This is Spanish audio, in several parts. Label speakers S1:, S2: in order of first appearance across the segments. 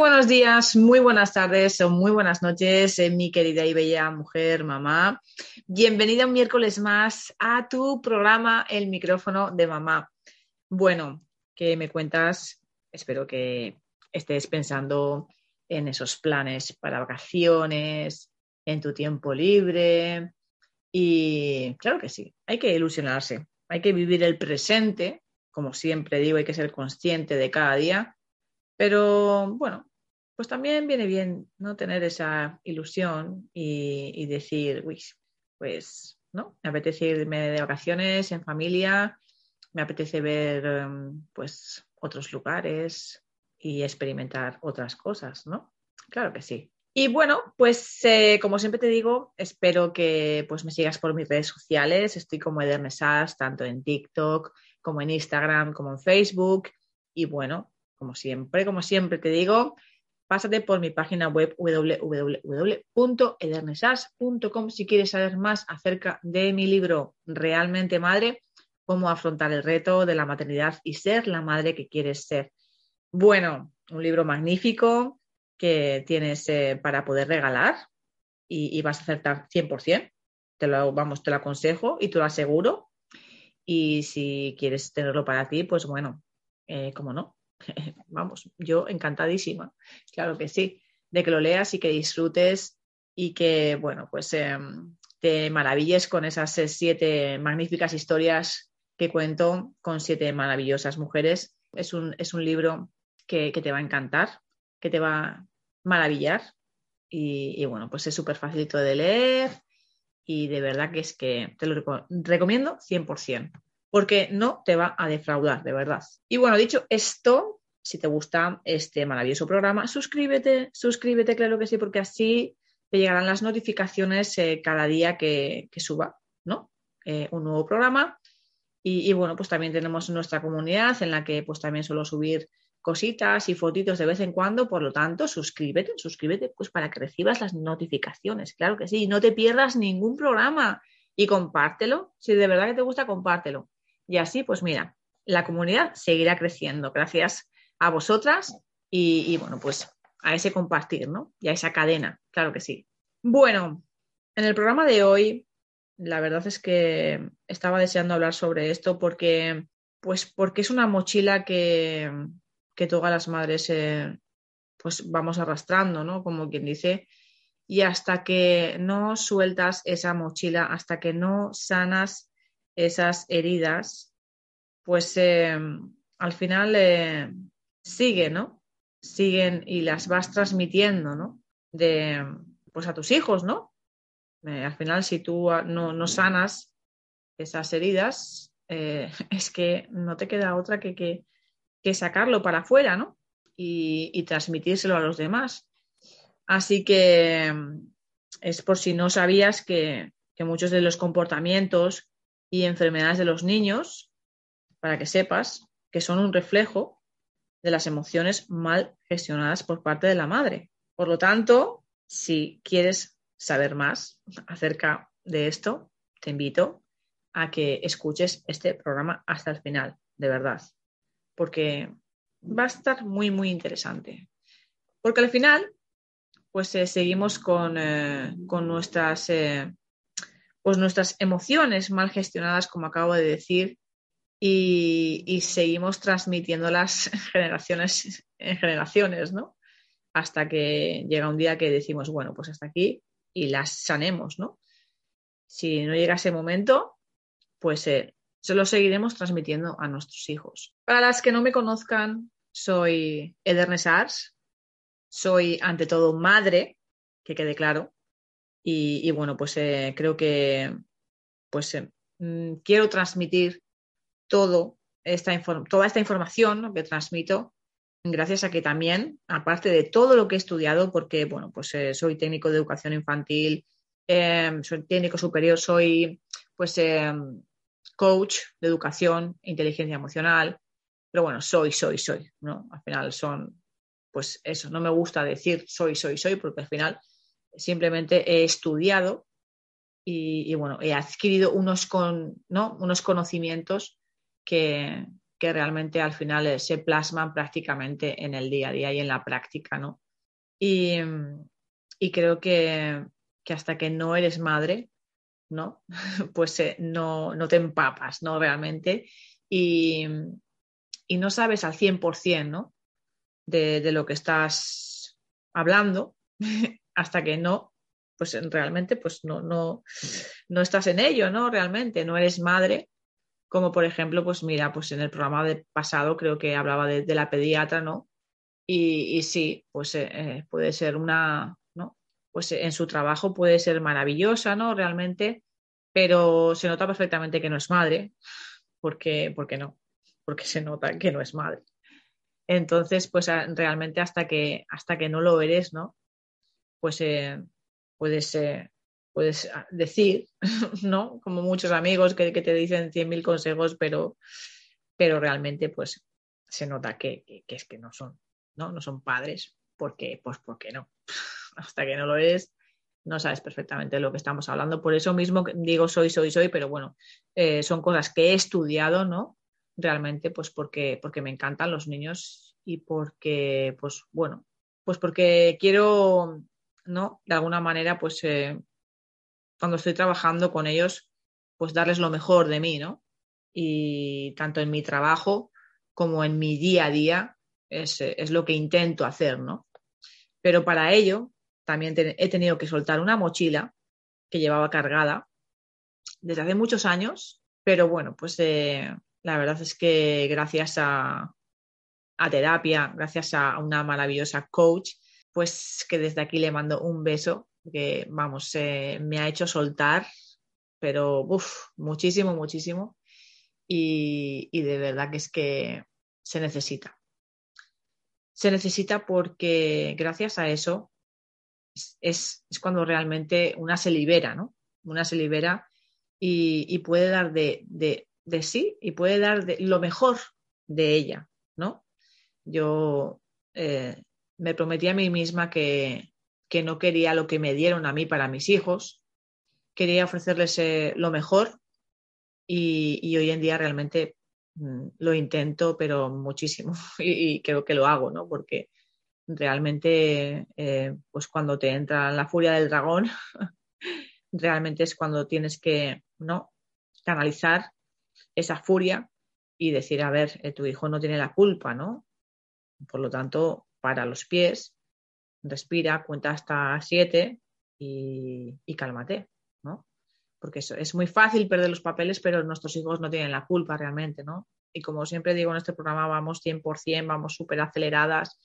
S1: Buenos días, muy buenas tardes o muy buenas noches, eh, mi querida y bella mujer, mamá. Bienvenida un miércoles más a tu programa El micrófono de mamá. Bueno, ¿qué me cuentas? Espero que estés pensando en esos planes para vacaciones, en tu tiempo libre. Y claro que sí, hay que ilusionarse, hay que vivir el presente, como siempre digo, hay que ser consciente de cada día, pero bueno, pues también viene bien no tener esa ilusión y, decir, uy, pues no, me apetece irme de vacaciones en familia, me apetece ver em, pues otros lugares, y experimentar otras cosas, ¿no? Claro que sí. Y bueno, pues eh, como siempre te digo, espero que pues me sigas por mis redes sociales. Estoy como Edernesas, tanto en TikTok como en Instagram, como en Facebook. Y bueno, como siempre, como siempre te digo, pásate por mi página web www.edernesas.com si quieres saber más acerca de mi libro Realmente Madre, cómo afrontar el reto de la maternidad y ser la madre que quieres ser. Bueno, un libro magnífico que tienes eh, para poder regalar y, vas a acertar 100%. Te lo, vamos, te lo aconsejo y te lo aseguro. Y si quieres tenerlo para ti, pues bueno, eh, cómo no. vamos, yo encantadísima, claro que sí, de que lo leas y que disfrutes y que, bueno, pues em, te maravilles con esas eh, siete magníficas historias que cuento con siete maravillosas mujeres. Es un, es un libro que, te va a encantar, que te va a maravillar. Y, bueno, pues es súper facilito de leer y de verdad que es que te lo recomiendo 100%, porque no te va a defraudar, de verdad. Y bueno, dicho esto, si te gusta este maravilloso programa, suscríbete, suscríbete, claro que sí, porque así te llegarán las notificaciones eh, cada día que, suba, ¿no? Eh, un nuevo programa. Y, bueno, pues también tenemos nuestra comunidad en la que pues también suelo subir cositas y fotitos de vez en cuando, por lo tanto, suscríbete, suscríbete pues para que recibas las notificaciones, claro que sí, y no te pierdas ningún programa y compártelo, si de verdad que te gusta, compártelo. Y así, pues mira, la comunidad seguirá creciendo gracias a vosotras y, bueno, pues a ese compartir, ¿no? Y a esa cadena, claro que sí. Bueno, en el programa de hoy, la verdad es que estaba deseando hablar sobre esto porque, pues porque es una mochila que, que todas las madres eh, pues vamos arrastrando, ¿no? Como quien dice, y hasta que no sueltas esa mochila, hasta que no sanas esas heridas, pues eh, al final eh, sigue, ¿no? Siguen y las vas transmitiendo, ¿no? De, pues a tus hijos, ¿no? al final, si tú no, no sanas esas heridas, es que no te queda otra que, que, que sacarlo para afuera, ¿no? Y, transmitírselo a los demás. Así que mm, es por si no sabías que, muchos de los comportamientos y enfermedades de los niños, para que sepas que son un reflejo de las emociones mal gestionadas por parte de la madre. Por lo tanto, si quieres saber más acerca de esto, te invito a que escuches este programa hasta el final, de verdad porque va a estar muy, muy interesante. Porque al final, pues eh, seguimos con, eh, nuestras, eh, pues nuestras emociones mal gestionadas, como acabo de decir, y, seguimos transmitiéndolas generaciones en generaciones, ¿no? hasta que llega un día que decimos, bueno, pues hasta aquí y las sanemos, ¿no? Si no llega ese momento, pues eh, se lo seguiremos transmitiendo a nuestros hijos. Para las que no me conozcan, soy Edernes Ars, soy ante todo madre, que quede claro, y, bueno, pues eh, creo que pues eh, mm, quiero transmitir esta toda esta información que transmito gracias a que también, aparte de todo lo que he estudiado, porque bueno, pues eh, soy técnico de educación infantil, soy técnico superior, soy pues coach de educación, inteligencia emocional, pero bueno, soy, soy, soy. Al final son, pues eso, no me gusta decir soy, soy, soy, porque al final simplemente he estudiado y, bueno, he adquirido unos, con, ¿no? unos conocimientos que, que, realmente al final se plasman prácticamente en el día a día y en la práctica, ¿no? Y, y creo que, que hasta que no eres madre, ¿no? Pues eh, no, no, te empapas, ¿no? Realmente. Y, y no sabes al 100%, ¿no? De, lo que estás hablando hasta que no, pues realmente pues no, no, no estás en ello, ¿no? Realmente no eres madre. Como por ejemplo, pues mira, pues en el programa de pasado creo que hablaba de, la pediatra, ¿no? Y, sí, pues eh, eh puede ser una, pues en su trabajo puede ser maravillosa, ¿no? Realmente, pero se nota perfectamente que no es madre, porque, porque no, porque se nota que no es madre. Entonces, pues realmente hasta que, hasta que no lo eres, ¿no? Pues eh, puedes, eh, puedes decir, ¿no? Como muchos amigos que, te dicen 100.000 consejos, pero, pero realmente pues se nota que, que, es que no son, ¿no? No son padres, porque, pues porque no. hasta que no lo eres, no sabes perfectamente lo que estamos hablando. Por eso mismo digo soy, soy, soy, pero bueno, eh, son cosas que he estudiado, ¿no? Realmente, pues porque, porque me encantan los niños y porque, pues bueno, pues porque quiero, ¿no? De alguna manera, pues eh, cuando estoy trabajando con ellos, pues darles lo mejor de mí, ¿no? Y tanto en mi trabajo como en mi día a día es, es lo que intento hacer, ¿no? Pero para ello, también he tenido que soltar una mochila que llevaba cargada desde hace muchos años, pero bueno, pues eh, la verdad es que gracias a, terapia, gracias a una maravillosa coach, pues que desde aquí le mando un beso, que vamos, eh, me ha hecho soltar, pero uff, muchísimo, muchísimo. Y, y de verdad que es que se necesita. Se necesita porque gracias a eso es, cuando realmente una se libera, ¿no? Una se libera y, puede dar de, sí y puede dar de, lo mejor de ella, ¿no? Yo eh, me prometí a mí misma que, no quería lo que me dieron a mí para mis hijos, quería ofrecerles eh, lo mejor y, hoy en día realmente mm, lo intento, pero muchísimo y, y, creo que lo hago, ¿no? Porque realmente, eh, pues cuando te entra la furia del dragón, realmente es cuando tienes que, ¿no? Canalizar esa furia y decir, a ver, eh, tu hijo no tiene la culpa, ¿no? Por lo tanto, para los pies, respira, cuenta hasta siete y, y cálmate, ¿no? Porque eso, es muy fácil perder los papeles, pero nuestros hijos no tienen la culpa realmente, ¿no? Y como siempre digo en este programa, vamos 100%, vamos súper aceleradas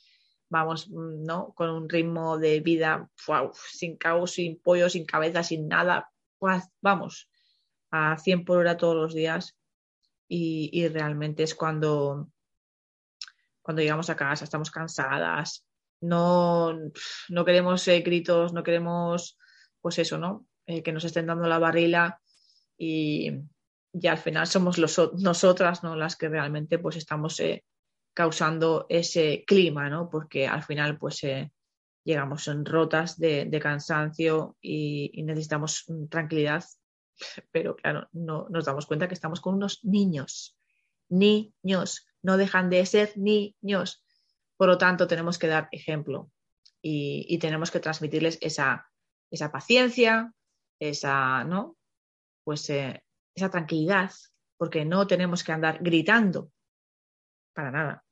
S1: vamos, ¿no? Con un ritmo de vida sin caos, sin pollo, sin cabeza, sin nada, vamos, a 100 por hora todos los días y, realmente es cuando, cuando llegamos a casa, estamos cansadas, no, no queremos eh, gritos, no queremos, pues eso, ¿no? Eh, que nos estén dando la barrila y, y al final somos los, nosotras, ¿no? Las que realmente pues estamos eh, causando ese clima, ¿no? Porque al final, pues, llegamos en rotas de, cansancio y, necesitamos tranquilidad, pero claro, no nos damos cuenta que estamos con unos niños, niños, no dejan de ser niños. Por lo tanto, tenemos que dar ejemplo y, tenemos que transmitirles esa, esa, paciencia, esa, ¿no? Pues eh, esa tranquilidad, porque no tenemos que andar gritando para nada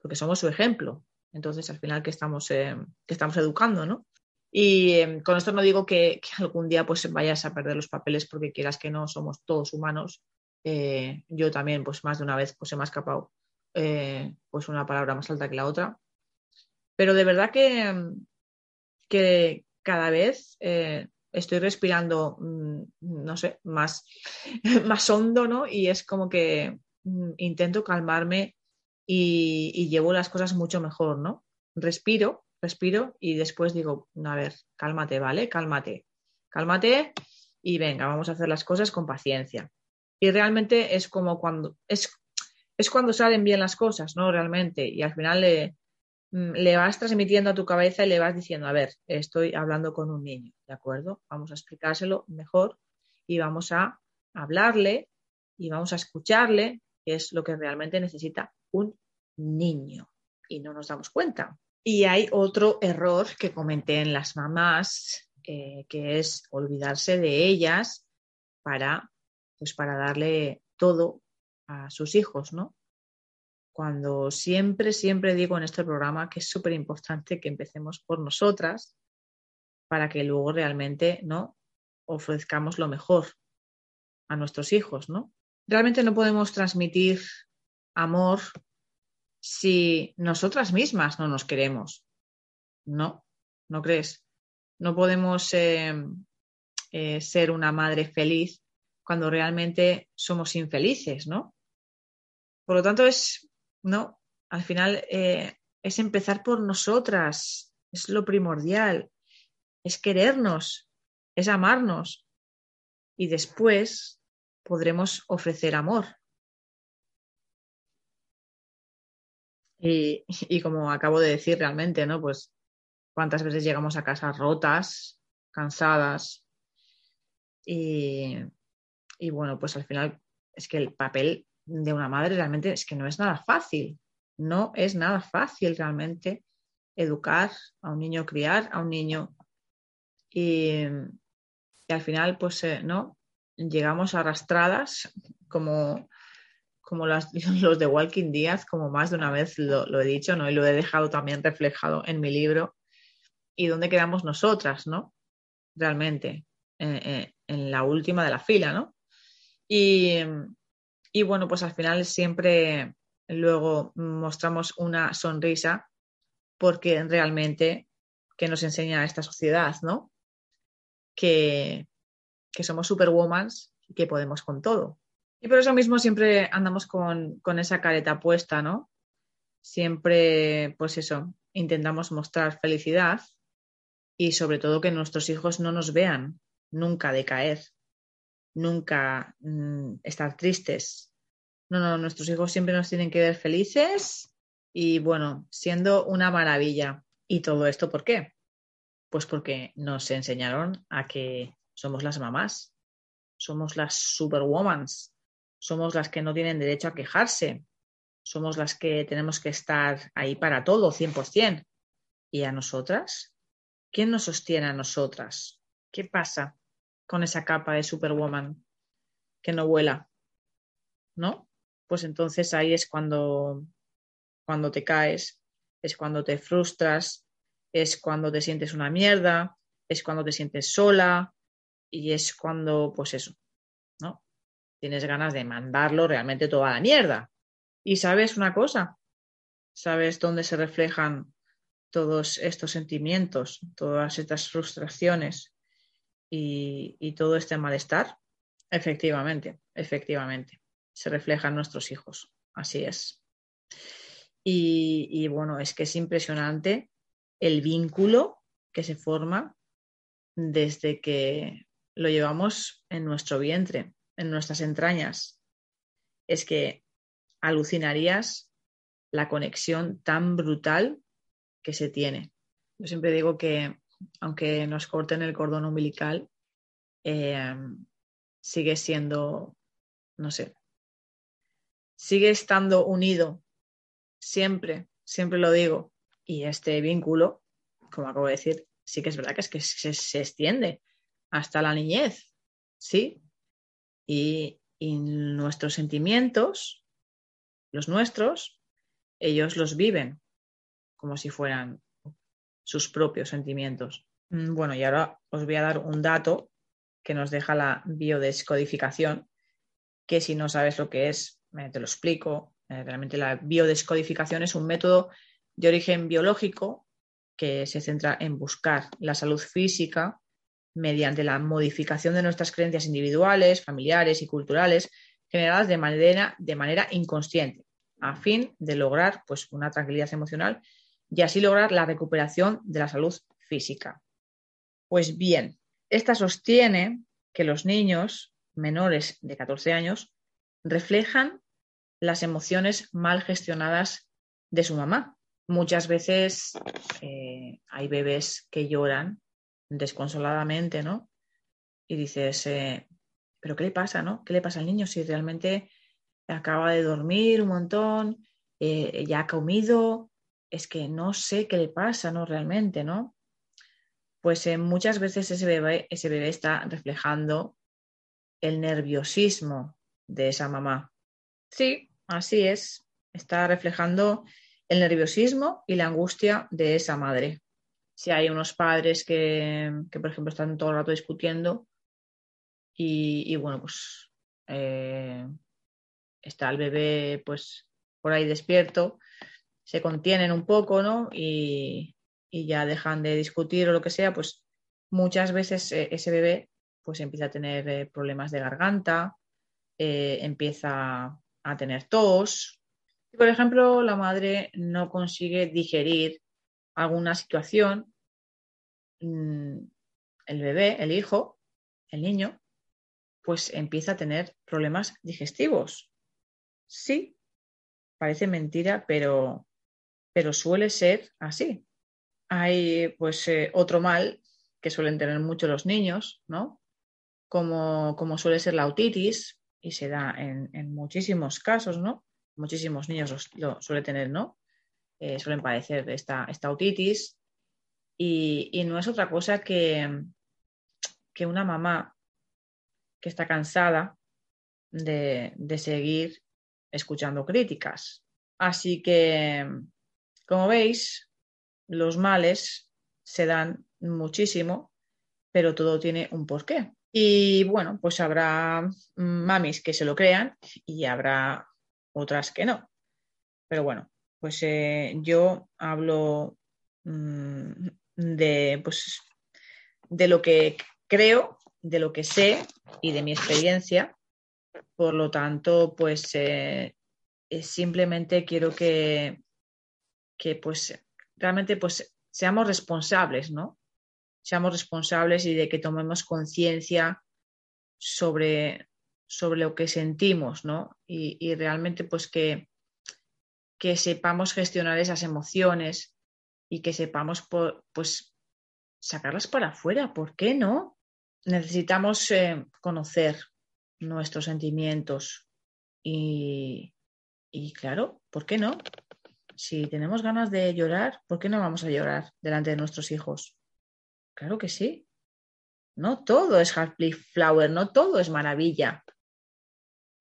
S1: porque somos su ejemplo. Entonces, al final, que estamos, eh, estamos educando, ¿no? Y em, con esto no digo que, algún día pues vayas a perder los papeles porque quieras que no, somos todos humanos. Eh, yo también, pues más de una vez, pues se me ha escapado eh, pues una palabra más alta que la otra. Pero de verdad que, que cada vez eh, estoy respirando, mm, no sé, más, más hondo, ¿no? Y es como que mm, intento calmarme y, y llevo las cosas mucho mejor, ¿no? Respiro respiro y después digo, a ver, cálmate, ¿vale? Cálmate, cálmate y venga, vamos a hacer las cosas con paciencia. Y realmente es como cuando, es, es cuando salen bien las cosas, ¿no? Realmente. Y al final le, mm, le vas transmitiendo a tu cabeza y le vas diciendo, a ver, estoy hablando con un niño, ¿de acuerdo? Vamos a explicárselo mejor y vamos a hablarle y vamos a escucharle, que es lo que realmente necesita un niño. Y no nos damos cuenta. Y hay otro error que comenté en las mamás, eh, que es olvidarse de ellas para, pues para darle todo a sus hijos, ¿no? Cuando siempre, siempre digo en este programa que es súper importante que empecemos por nosotras para que luego realmente, ¿no? Ofrezcamos lo mejor a nuestros hijos, ¿no? Realmente no podemos transmitir amor si nosotras mismas no nos queremos. No, ¿no crees? No podemos eh, eh, ser una madre feliz cuando realmente somos infelices, ¿no? Por lo tanto, es, no, al final eh, es empezar por nosotras, es lo primordial, es querernos, es amarnos y después podremos ofrecer amor. Y, como acabo de decir realmente, ¿no? Pues cuántas veces llegamos a casa rotas, cansadas. Y, y bueno, pues al final es que el papel de una madre realmente es que no es nada fácil. No es nada fácil realmente educar a un niño, criar a un niño. Y, al final, pues, eh, ¿no? Llegamos arrastradas como como los de Walking Dead, como más de una vez lo, he dicho, ¿no? Y lo he dejado también reflejado en mi libro. ¿Y dónde quedamos nosotras, ¿no? Realmente, en la última de la fila, ¿no? Y, y bueno, pues al final siempre luego mostramos una sonrisa porque realmente que nos enseña esta sociedad, ¿no? Que, que somos superwoman y que podemos con todo. Y por eso mismo siempre andamos con, esa careta puesta, ¿no? Siempre, pues eso, intentamos mostrar felicidad y sobre todo que nuestros hijos no nos vean nunca decaer, nunca mm, estar tristes. No, no, nuestros hijos siempre nos tienen que ver felices y bueno, siendo una maravilla. ¿Y todo esto por qué? Pues porque nos enseñaron a que somos las mamás, somos las superwomans, somos las que no tienen derecho a quejarse, somos las que tenemos que estar ahí para todo, 100%. ¿Y a nosotras? ¿Quién nos sostiene a nosotras? ¿Qué pasa con esa capa de Superwoman que no vuela? ¿No? Pues entonces ahí es cuando, cuando te caes, es cuando te frustras, es cuando te sientes una mierda, es cuando te sientes sola y es cuando, pues eso, ¿no? tienes ganas de mandarlo realmente toda la mierda. Y sabes una cosa, sabes dónde se reflejan todos estos sentimientos, todas estas frustraciones y, todo este malestar. Efectivamente, efectivamente, se reflejan nuestros hijos. Así es. Y bueno, es que es impresionante el vínculo que se forma desde que lo llevamos en nuestro vientre en nuestras entrañas, es que alucinarías la conexión tan brutal que se tiene. Yo siempre digo que aunque nos corten el cordón umbilical, eh, sigue siendo, no sé, sigue estando unido, siempre, siempre lo digo. Y este vínculo, como acabo de decir, sí que es verdad que es que se, se extiende hasta la niñez, ¿sí? y, nuestros sentimientos, los nuestros, ellos los viven. como si fueran sus propios sentimientos. Mm, bueno, y ahora os voy a dar un dato que nos deja la biodescodificación, que si no sabes lo que es, te lo explico. Eh, realmente la biodescodificación es un método de origen biológico que se centra en buscar la salud física mediante la modificación de nuestras creencias individuales, familiares y culturales generadas de manera, de manera inconsciente, a fin de lograr pues, una tranquilidad emocional y así lograr la recuperación de la salud física. Pues bien, esta sostiene que los niños menores de 14 años reflejan las emociones mal gestionadas de su mamá. Muchas veces eh, hay bebés que lloran desconsoladamente, ¿no? Y dices, eh, ¿pero qué le pasa, no? ¿Qué le pasa al niño si realmente acaba de dormir un montón, eh, ya ha comido? Es que no sé qué le pasa, ¿no? Realmente, ¿no? Pues muchas veces ese bebé, ese bebé está reflejando el nerviosismo de esa mamá. Sí, así es. Está reflejando el nerviosismo y la angustia de esa madre. Si hay unos padres que, por ejemplo, están todo el rato discutiendo y, bueno, pues eh, está el bebé pues por ahí despierto, se contienen un poco, ¿no? Y, ya dejan de discutir o lo que sea, pues muchas veces eh, ese bebé pues empieza a tener eh, problemas de garganta, empieza a tener tos, por ejemplo, la madre no consigue digerir alguna situación, mm, el bebé, el hijo, el niño, pues empieza a tener problemas digestivos. Sí, parece mentira, pero, pero suele ser así. Hay pues eh, otro mal que suelen tener mucho los niños, ¿no? Como, como suele ser la otitis, y se da en, en muchísimos casos, ¿no? muchísimos niños lo, suelen tener, ¿no? Eh, suelen padecer esta, esta otitis y, no es otra cosa que, que una mamá que está cansada de, de seguir escuchando críticas. Así que, como veis, los males se dan muchísimo, pero todo tiene un porqué. Y bueno, pues habrá mamis que se lo crean y habrá otras que no. Pero bueno, pues eh, yo hablo mm, de, pues, de lo que creo, de lo que sé y de mi experiencia. Por lo tanto, pues eh, simplemente quiero que, que pues realmente pues seamos responsables, ¿no? Seamos responsables y de que tomemos conciencia sobre, sobre lo que sentimos, ¿no? Y, realmente pues que, que sepamos gestionar esas emociones y que sepamos pues sacarlas para afuera, ¿por qué no? Necesitamos eh, conocer nuestros sentimientos y, y claro, ¿por qué no? Si tenemos ganas de llorar, ¿por qué no vamos a llorar delante de nuestros hijos? Claro que sí. No todo es happy flower, no todo es maravilla.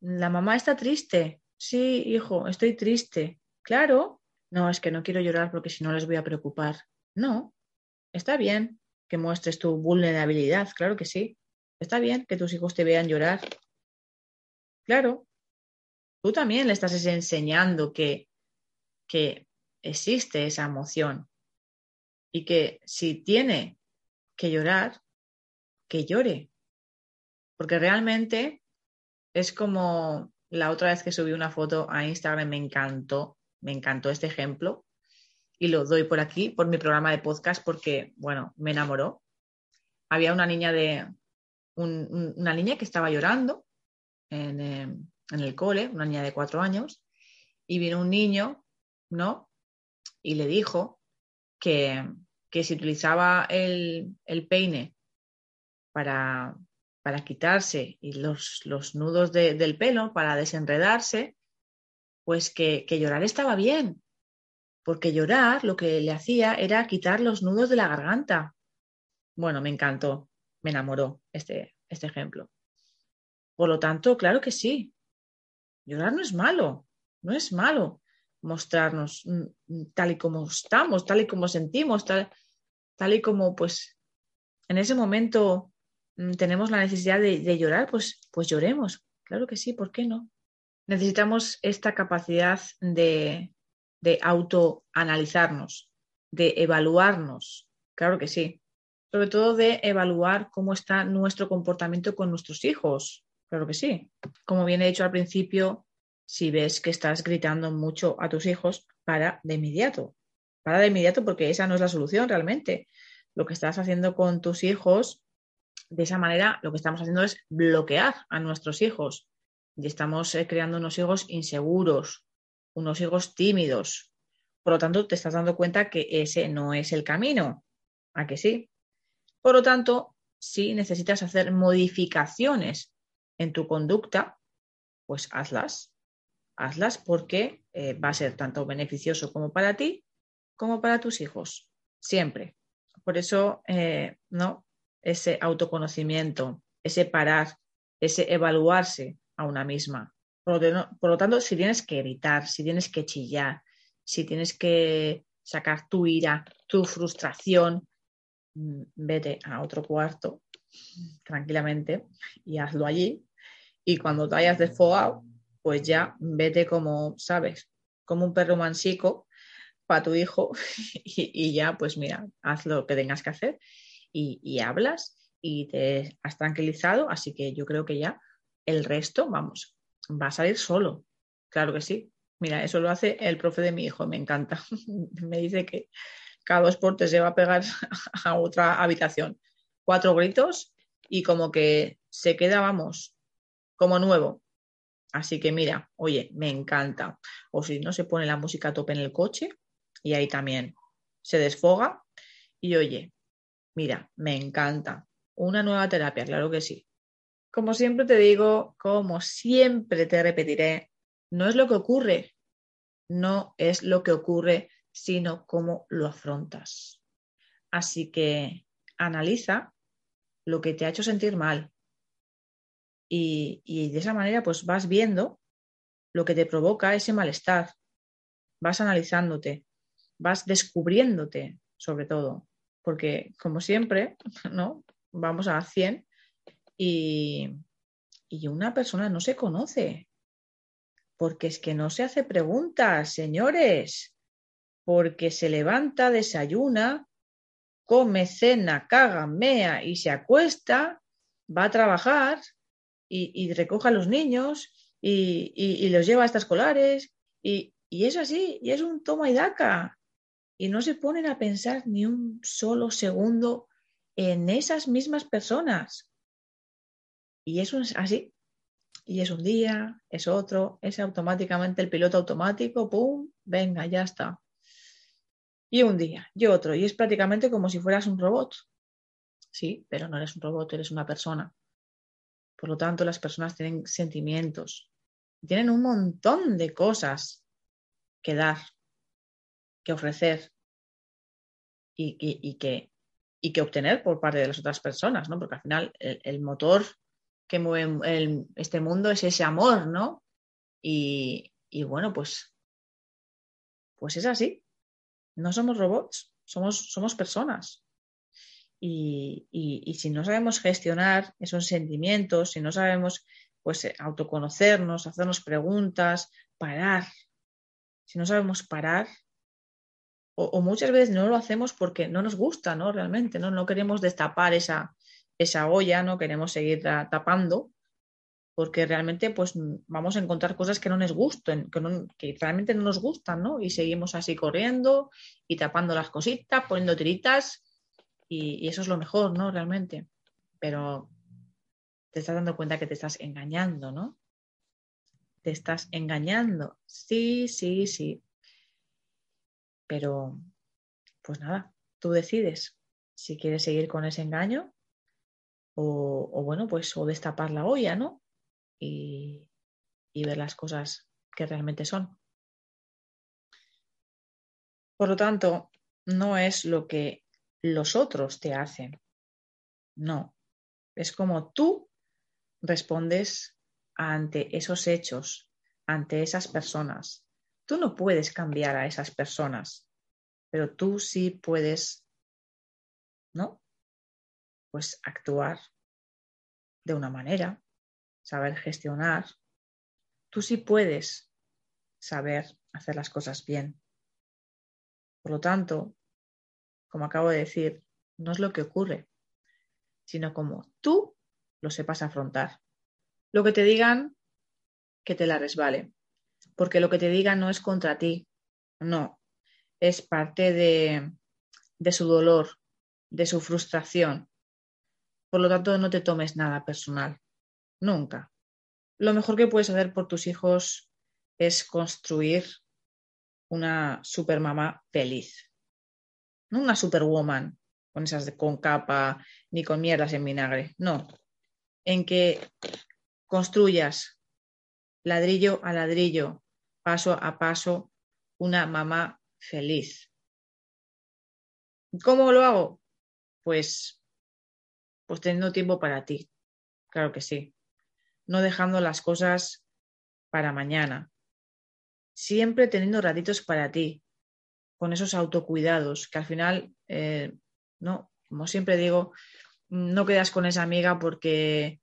S1: La mamá está triste. Sí, hijo, estoy triste. Claro. No, es que no quiero llorar porque si no les voy a preocupar. No. Está bien que muestres tu vulnerabilidad, claro que sí. Está bien que tus hijos te vean llorar. Claro. Tú también le estás enseñando que, que existe esa emoción y que si tiene que llorar, que llore. Porque realmente es como la otra vez que subí una foto a Instagram, me encantó, me encantó este ejemplo y lo doy por aquí, por mi programa de podcast, porque, bueno, me enamoró. Había una niña de, una niña que estaba llorando en, em, en, el cole, una niña de cuatro años, y vino un niño, ¿no? Y le dijo que, que si utilizaba el, el peine para, para quitarse y los, los nudos del pelo, para desenredarse, pues que, llorar estaba bien, porque llorar lo que le hacía era quitar los nudos de la garganta. Bueno, me encantó, me enamoró este, este ejemplo. Por lo tanto, claro que sí, llorar no es malo, no es malo. Mostrarnos mm, tal y como estamos, tal y como sentimos, tal, tal y como pues en ese momento mm, tenemos la necesidad de, llorar, pues, pues lloremos. Claro que sí, ¿por qué no? Necesitamos esta capacidad de, de autoanalizarnos, de evaluarnos, claro que sí. Sobre todo de evaluar cómo está nuestro comportamiento con nuestros hijos, claro que sí. Como bien he dicho al principio, si ves que estás gritando mucho a tus hijos, para de inmediato. Para de inmediato porque esa no es la solución realmente. Lo que estás haciendo con tus hijos, de esa manera, lo que estamos haciendo es bloquear a nuestros hijos. Y estamos eh, creando unos hijos inseguros, unos hijos tímidos. Por lo tanto, te estás dando cuenta que ese no es el camino. ¿A que sí? Por lo tanto, si necesitas hacer modificaciones en tu conducta, pues hazlas hazlas porque eh, va a ser tanto beneficioso como para ti como para tus hijos, siempre. Por eso, eh, ¿no? Ese autoconocimiento, ese parar, ese evaluarse a una misma. Por lo, tanto, si tienes que gritar, si tienes que chillar, si tienes que sacar tu ira, tu frustración, mm, vete a otro cuarto tranquilamente y hazlo allí. Y cuando te hayas desfogado, pues ya vete como, ¿sabes? Como un perro mansico para tu hijo y, ya, pues mira, haz lo que tengas que hacer y, hablas y te has tranquilizado, así que yo creo que ya el resto, vamos, va a salir solo. Claro que sí. Mira, eso lo hace el profe de mi hijo, me encanta. me dice que cada dos se va a pegar a otra habitación. Cuatro gritos y como que se queda, vamos, como nuevo. Así que mira, oye, me encanta. O si no, se pone la música a tope en el coche y ahí también se desfoga. Y oye, mira, me encanta. Una nueva terapia, claro que sí. Como siempre te digo, como siempre te repetiré, no es lo que ocurre, no es lo que ocurre, sino cómo lo afrontas. Así que analiza lo que te ha hecho sentir mal, y, de esa manera pues vas viendo lo que te provoca ese malestar, vas analizándote, vas descubriéndote sobre todo, porque como siempre, ¿no? Vamos a 100 y, y una persona no se conoce, porque es que no se hace preguntas, señores, porque se levanta, desayuna, come, cena, caga, mea y se acuesta, va a trabajar y, recoja a los niños y, los lleva a estas escolares y, es así, y es un toma y daca. Y no se ponen a pensar ni un solo segundo en esas mismas personas. Y eso es así. Y es un día, es otro, es automáticamente el piloto automático, ¡pum! Venga, ya está. Y un día, y otro, y es prácticamente como si fueras un robot. Sí, pero no eres un robot, eres una persona. Por lo tanto, las personas tienen sentimientos, tienen un montón de cosas que dar, que ofrecer y, que, y que obtener por parte de las otras personas, ¿no? Porque al final el, motor que mueve este mundo es ese amor, ¿no? Y, bueno, pues, pues es así. No somos robots, somos, somos personas. Y, si no sabemos gestionar esos sentimientos, si no sabemos pues eh, autoconocernos, hacernos preguntas, parar, si no sabemos parar, o, muchas veces no lo hacemos porque no nos gusta, ¿no? Realmente, ¿no? No queremos destapar esa, esa olla, no queremos seguir tapando, porque realmente pues vamos a encontrar cosas que no nos gusten, que, que, realmente no nos gustan, ¿no? Y seguimos así corriendo y tapando las cositas, poniendo tiritas y, eso es lo mejor, ¿no? Realmente. Pero te estás dando cuenta que te estás engañando, ¿no? Te estás engañando. Sí, sí, sí. Pero, pues nada, tú decides si quieres seguir con ese engaño o, bueno, pues o destapar la olla, ¿no? Y, y ver las cosas que realmente son. Por lo tanto, no es lo que los otros te hacen. No, es como tú respondes ante esos hechos, ante esas personas, Tú no puedes cambiar a esas personas, pero tú sí puedes, ¿no? Pues actuar de una manera, saber gestionar. Tú sí puedes saber hacer las cosas bien. Por lo tanto, como acabo de decir, no es lo que ocurre, sino como tú lo sepas afrontar. Lo que te digan, que te la resbale, porque lo que te digan no es contra ti, no, es parte de, de su dolor, de su frustración. Por lo tanto, no te tomes nada personal, nunca. Lo mejor que puedes hacer por tus hijos es construir una supermamá feliz, no una superwoman con esas con capa ni con mierdas en vinagre, no, en que construyas ladrillo a ladrillo, paso a paso, una mamá feliz. ¿Cómo lo hago? Pues, pues teniendo tiempo para ti, claro que sí, no dejando las cosas para mañana, siempre teniendo ratitos para ti, con esos autocuidados, que al final, eh, no, como siempre digo, no quedas con esa amiga porque,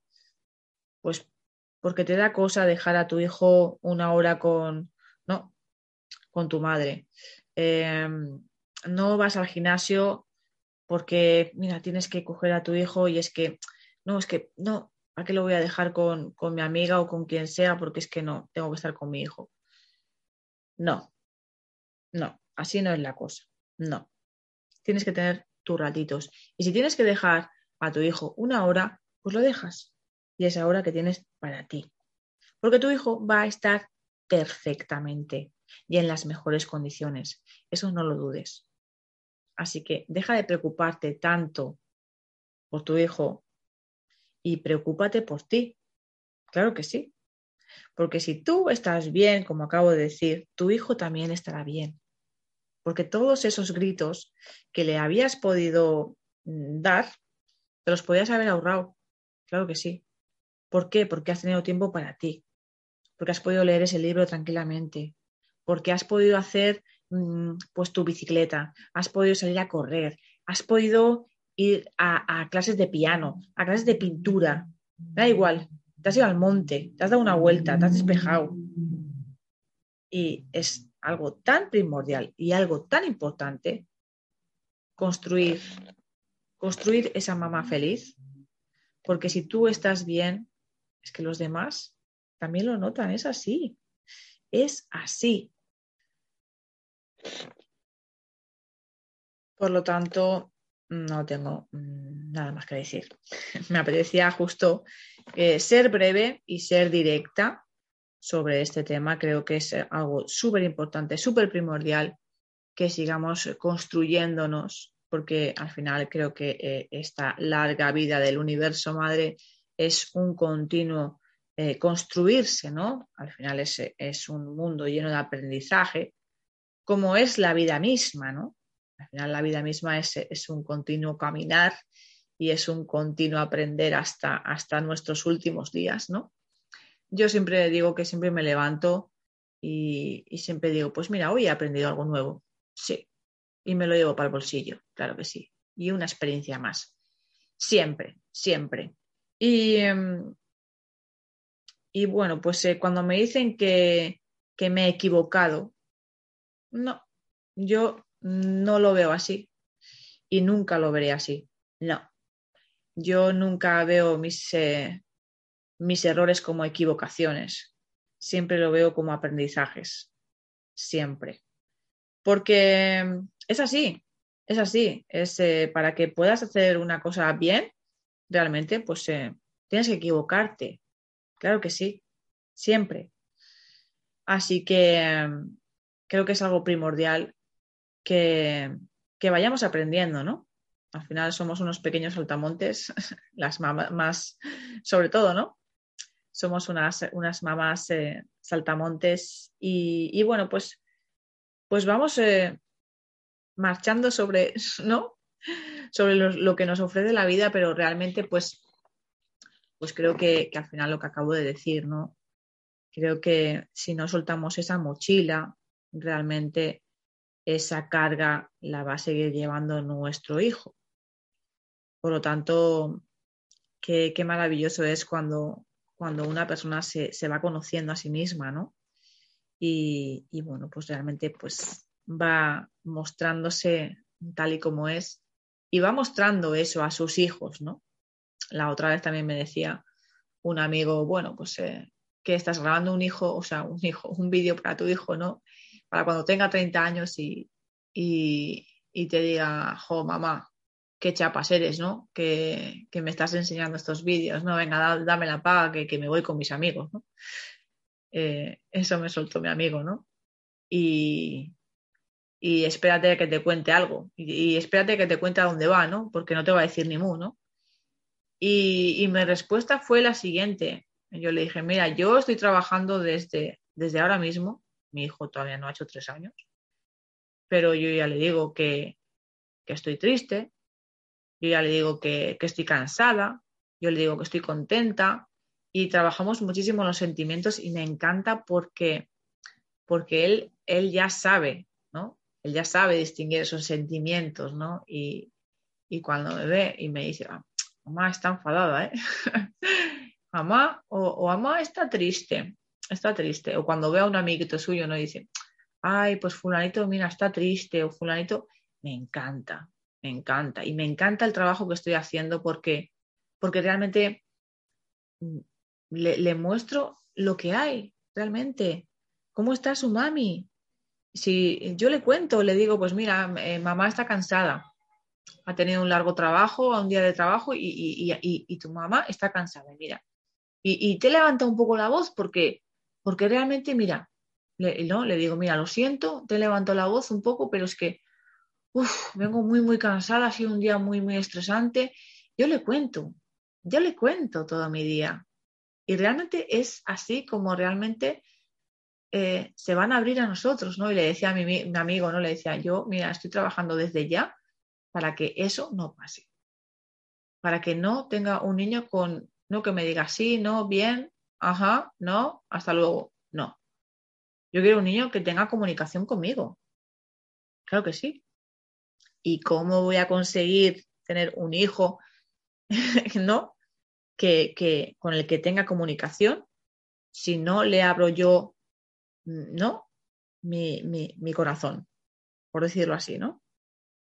S1: pues, porque te da cosa dejar a tu hijo una hora con, no, con tu madre. Em, no vas al gimnasio porque, mira, tienes que coger a tu hijo y es que, no, es que, no, ¿a qué lo voy a dejar con, con mi amiga o con quien sea? Porque es que no, tengo que estar con mi hijo. No, no, así no es la cosa. No. Tienes que tener tus ratitos. Y si tienes que dejar a tu hijo una hora, pues lo dejas. Y esa hora que tienes para ti. Porque tu hijo va a estar perfectamente y en las mejores condiciones. Eso no lo dudes. Así que deja de preocuparte tanto por tu hijo y preocúpate por ti. Claro que sí. Porque si tú estás bien, como acabo de decir, tu hijo también estará bien. Porque todos esos gritos que le habías podido mm, dar, te los podías haber ahorrado. Claro que sí. ¿Por qué? Porque has tenido tiempo para ti. Porque has podido leer ese libro tranquilamente. Porque has podido hacer mm, pues tu bicicleta. Has podido salir a correr. Has podido ir a, a clases de piano, a clases de pintura. Da igual, te has ido al monte, te has dado una vuelta, te has despejado. Y es algo tan primordial y algo tan importante construir, construir esa mamá feliz, porque si tú estás bien, es que los demás también lo notan, es así, es así. Por lo tanto, no tengo mm, nada más que decir. Me apetecía justo eh, ser breve y ser directa sobre este tema. Creo que es algo súper importante, súper primordial que sigamos construyéndonos, porque al final creo que eh, esta larga vida del universo madre es un continuo eh, construirse, ¿no? Al final es, es un mundo lleno de aprendizaje, como es la vida misma, ¿no? Al final la vida misma es, un continuo caminar y es un continuo aprender hasta, hasta nuestros últimos días, ¿no? Yo siempre digo que siempre me levanto y, siempre digo, pues mira, hoy he aprendido algo nuevo. Sí. Y me lo llevo para el bolsillo, claro que sí. Y una experiencia más. Siempre, siempre. Y, em, y bueno, pues eh, cuando me dicen que, que me he equivocado, no, yo no lo veo así y nunca lo veré así. No, yo nunca veo mis, eh, mis errores como equivocaciones, siempre lo veo como aprendizajes, siempre. Porque es así, es así, es eh, para que puedas hacer una cosa bien, realmente, pues eh, tienes que equivocarte, claro que sí, siempre. Así que creo que es algo primordial que, vayamos aprendiendo, ¿no? Al final somos unos pequeños saltamontes, las mamás más, sobre todo, ¿no? Somos unas, unas mamás eh, saltamontes y, bueno, pues, pues vamos eh, marchando sobre, ¿no? Sobre lo, que nos ofrece la vida, pero realmente, pues, pues creo que, que al final lo que acabo de decir, ¿no? Creo que si no soltamos esa mochila, realmente esa carga la va a seguir llevando nuestro hijo. Por lo tanto, qué, maravilloso es cuando, cuando una persona se, va conociendo a sí misma, ¿no? Y, y, bueno, pues realmente pues va mostrándose tal y como es y va mostrando eso a sus hijos, ¿no? La otra vez también me decía un amigo, bueno, pues eh, que estás grabando un hijo, o sea, un hijo, un vídeo para tu hijo, ¿no? Para cuando tenga 30 años y, y, te diga, jo, mamá, qué chapas eres, ¿no? Que, me estás enseñando estos vídeos, ¿no? Venga, dame la paga que, me voy con mis amigos, ¿no? Eh, eso me soltó mi amigo, ¿no? Y, y espérate que te cuente algo. Y, espérate que te cuente a dónde va, ¿no? Porque no te va a decir ni mu, ¿no? Y, mi respuesta fue la siguiente. Yo le dije, mira, yo estoy trabajando desde, desde ahora mismo. Mi hijo todavía no ha hecho tres años. Pero yo ya le digo que, estoy triste. Yo ya le digo que, que estoy cansada. Yo le digo que estoy contenta. Y trabajamos muchísimo los sentimientos y me encanta porque, porque él, él ya sabe, ¿no? él ya sabe distinguir esos sentimientos, ¿no? Y, cuando me ve y me dice, ah, mamá está enfadada, ¿eh? mamá, o, mamá está triste, está triste. O cuando ve a un amiguito suyo, ¿no? dice, ay, pues fulanito, mira, está triste, o fulanito, me encanta, me encanta. Y me encanta el trabajo que estoy haciendo porque, porque realmente mm, le, muestro lo que hay, realmente. ¿Cómo está su mami? si yo le cuento, le digo, pues mira, eh, mamá está cansada, ha tenido un largo trabajo, un día de trabajo y, tu mamá está cansada, mira. Y, te levanta un poco la voz porque, porque realmente, mira, le, ¿no? le digo, mira, lo siento, te levanto la voz un poco, pero es que vengo muy, muy cansada, ha sido un día muy, muy estresante. Yo le cuento, yo le cuento todo mi día. Y realmente es así como realmente eh, se van a abrir a nosotros, ¿no? Y le decía a mi, amigo, ¿no? Le decía, yo, mira, estoy trabajando desde ya para que eso no pase. Para que no tenga un niño con, no que me diga sí, no, bien, ajá, no, hasta luego. No. Yo quiero un niño que tenga comunicación conmigo. Claro que sí. ¿Y cómo voy a conseguir tener un hijo, ¿no? Que, que, con el que tenga comunicación si no le abro yo ¿no? Mi, mi, corazón, por decirlo así, ¿no?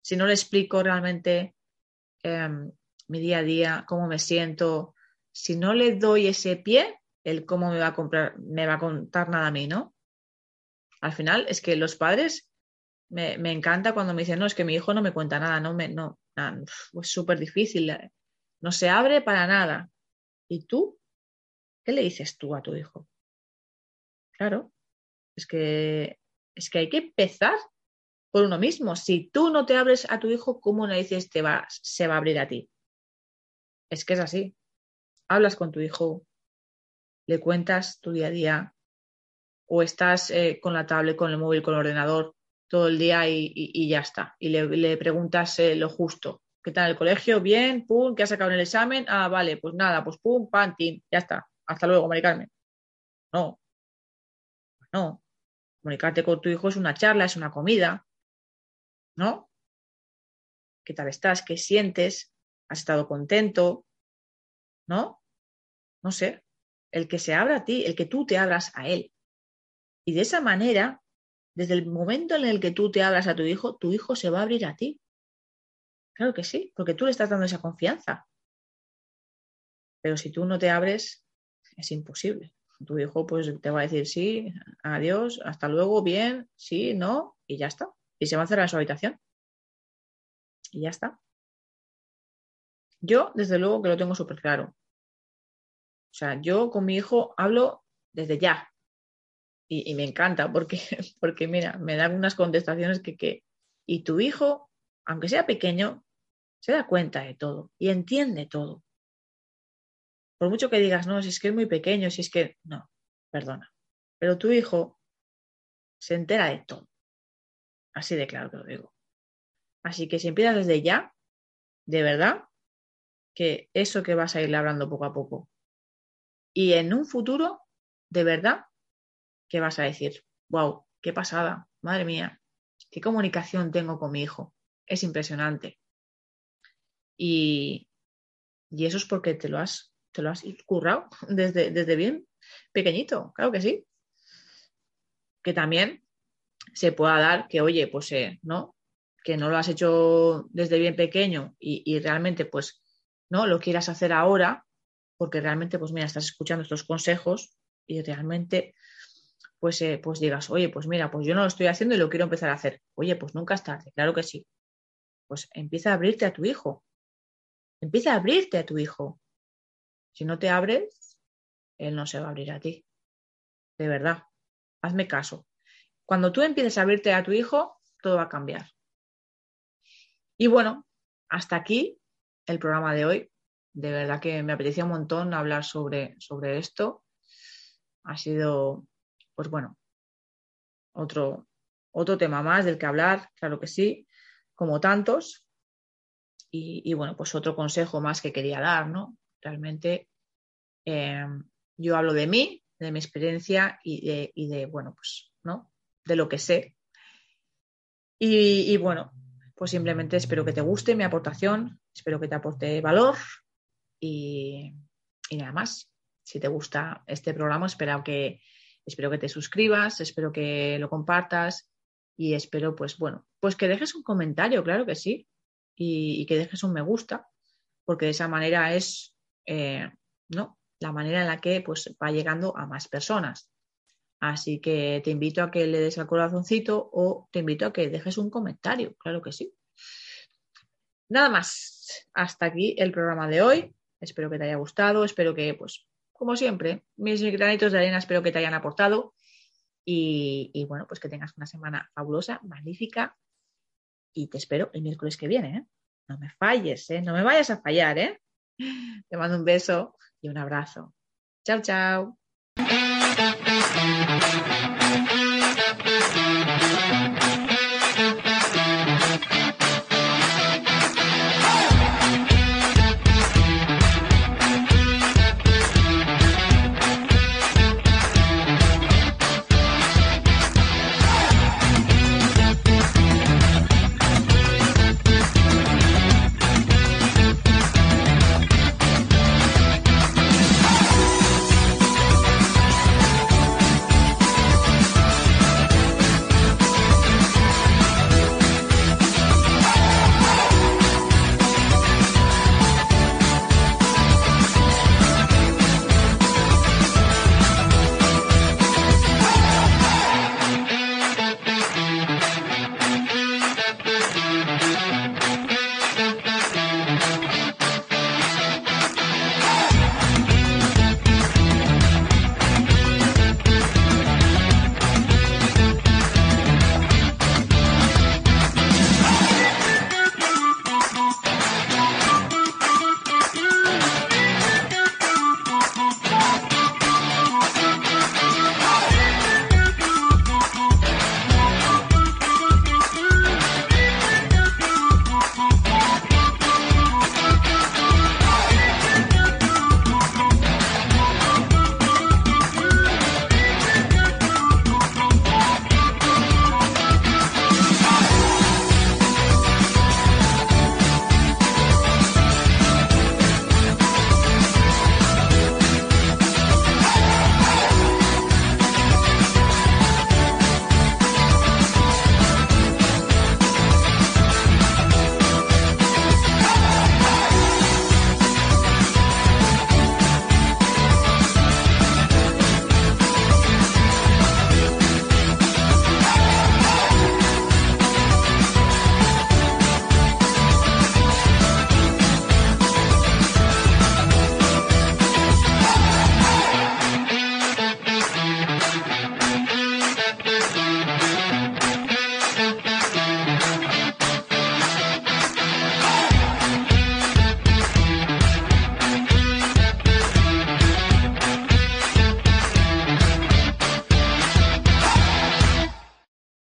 S1: Si no le explico realmente em, mi día a día, cómo me siento, si no le doy ese pie, el cómo me va a comprar, me va a contar nada a mí, ¿no? Al final es que los padres me, encanta cuando me dicen, no, es que mi hijo no me cuenta nada, no me, no, es súper difícil, eh, no se abre para nada. ¿Y tú? ¿Qué le dices tú a tu hijo? Claro, es que, es que hay que empezar por uno mismo. Si tú no te abres a tu hijo, ¿cómo le dices te va, se va a abrir a ti? Es que es así. Hablas con tu hijo, le cuentas tu día a día, o estás eh, con la tablet, con el móvil, con el ordenador todo el día y, ya está. Y le, preguntas eh, lo justo. ¿Qué tal el colegio? Bien, pum, ¿qué has sacado en el examen? Ah, vale, pues nada, pues pum, pam, ya está. Hasta luego, Mari Carmen. No, no. Comunicarte con tu hijo es una charla, es una comida, ¿no? ¿Qué tal estás? ¿Qué sientes? ¿Has estado contento? ¿No? No sé. El que se abra a ti, el que tú te abras a él. Y de esa manera, desde el momento en el que tú te abras a tu hijo, tu hijo se va a abrir a ti. Claro que sí, porque tú le estás dando esa confianza. Pero si tú no te abres, es imposible tu hijo pues te va a decir sí, adiós, hasta luego, bien, sí, no, y ya está. Y se va a cerrar en su habitación. Y ya está. Yo, desde luego, que lo tengo súper claro. O sea, yo con mi hijo hablo desde ya. Y, me encanta porque, porque, mira, me dan unas contestaciones que, que... Y tu hijo, aunque sea pequeño, se da cuenta de todo y entiende todo. Por mucho que digas, no, si es que es muy pequeño, si es que, no, perdona. Pero tu hijo se entera de todo. Así de claro que lo digo. Así que si empiezas desde ya, de verdad, que eso que vas a ir hablando poco a poco. Y en un futuro, de verdad, que vas a decir, wow, qué pasada. madre mía, qué comunicación tengo con mi hijo. Es impresionante. Y, y eso es porque te lo has, te lo has currado desde, desde bien pequeñito, claro que sí. Que también se pueda dar que, oye, pues eh, no, que no lo has hecho desde bien pequeño y, y, realmente, pues, no lo quieras hacer ahora, porque realmente, pues mira, estás escuchando estos consejos y realmente, pues, eh, pues digas, oye, pues mira, pues yo no lo estoy haciendo y lo quiero empezar a hacer. Oye, pues nunca es tarde, claro que sí. Pues empieza a abrirte a tu hijo. Empieza a abrirte a tu hijo. Si no te abres, él no se va a abrir a ti. De verdad. Hazme caso. Cuando tú empieces a abrirte a tu hijo, todo va a cambiar. Y bueno, hasta aquí el programa de hoy. De verdad que me apetecía un montón hablar sobre, sobre esto. Ha sido, pues bueno, otro, otro tema más del que hablar, claro que sí, como tantos. Y, bueno, pues otro consejo más que quería dar, ¿no? Realmente eh, yo hablo de mí, de mi experiencia y de, y de, bueno, pues, ¿no? De lo que sé. Y, y, bueno, pues simplemente espero que te guste mi aportación, espero que te aporte valor y, y nada más. Si te gusta este programa, espero que, espero que te suscribas, espero que lo compartas y espero, pues bueno, pues que dejes un comentario, claro que sí, y, que dejes un me gusta, porque de esa manera es, eh, ¿no? La manera en la que pues, va llegando a más personas. Así que te invito a que le des al corazoncito o te invito a que dejes un comentario, claro que sí. Nada más, hasta aquí el programa de hoy. Espero que te haya gustado, espero que, pues, como siempre, mis granitos de arena espero que te hayan aportado y, y bueno, pues que tengas una semana fabulosa, magnífica y te espero el miércoles que viene. ¿eh? No me falles, ¿eh? no me vayas a fallar. ¿eh? Te mando un beso y un abrazo. Chao, chao.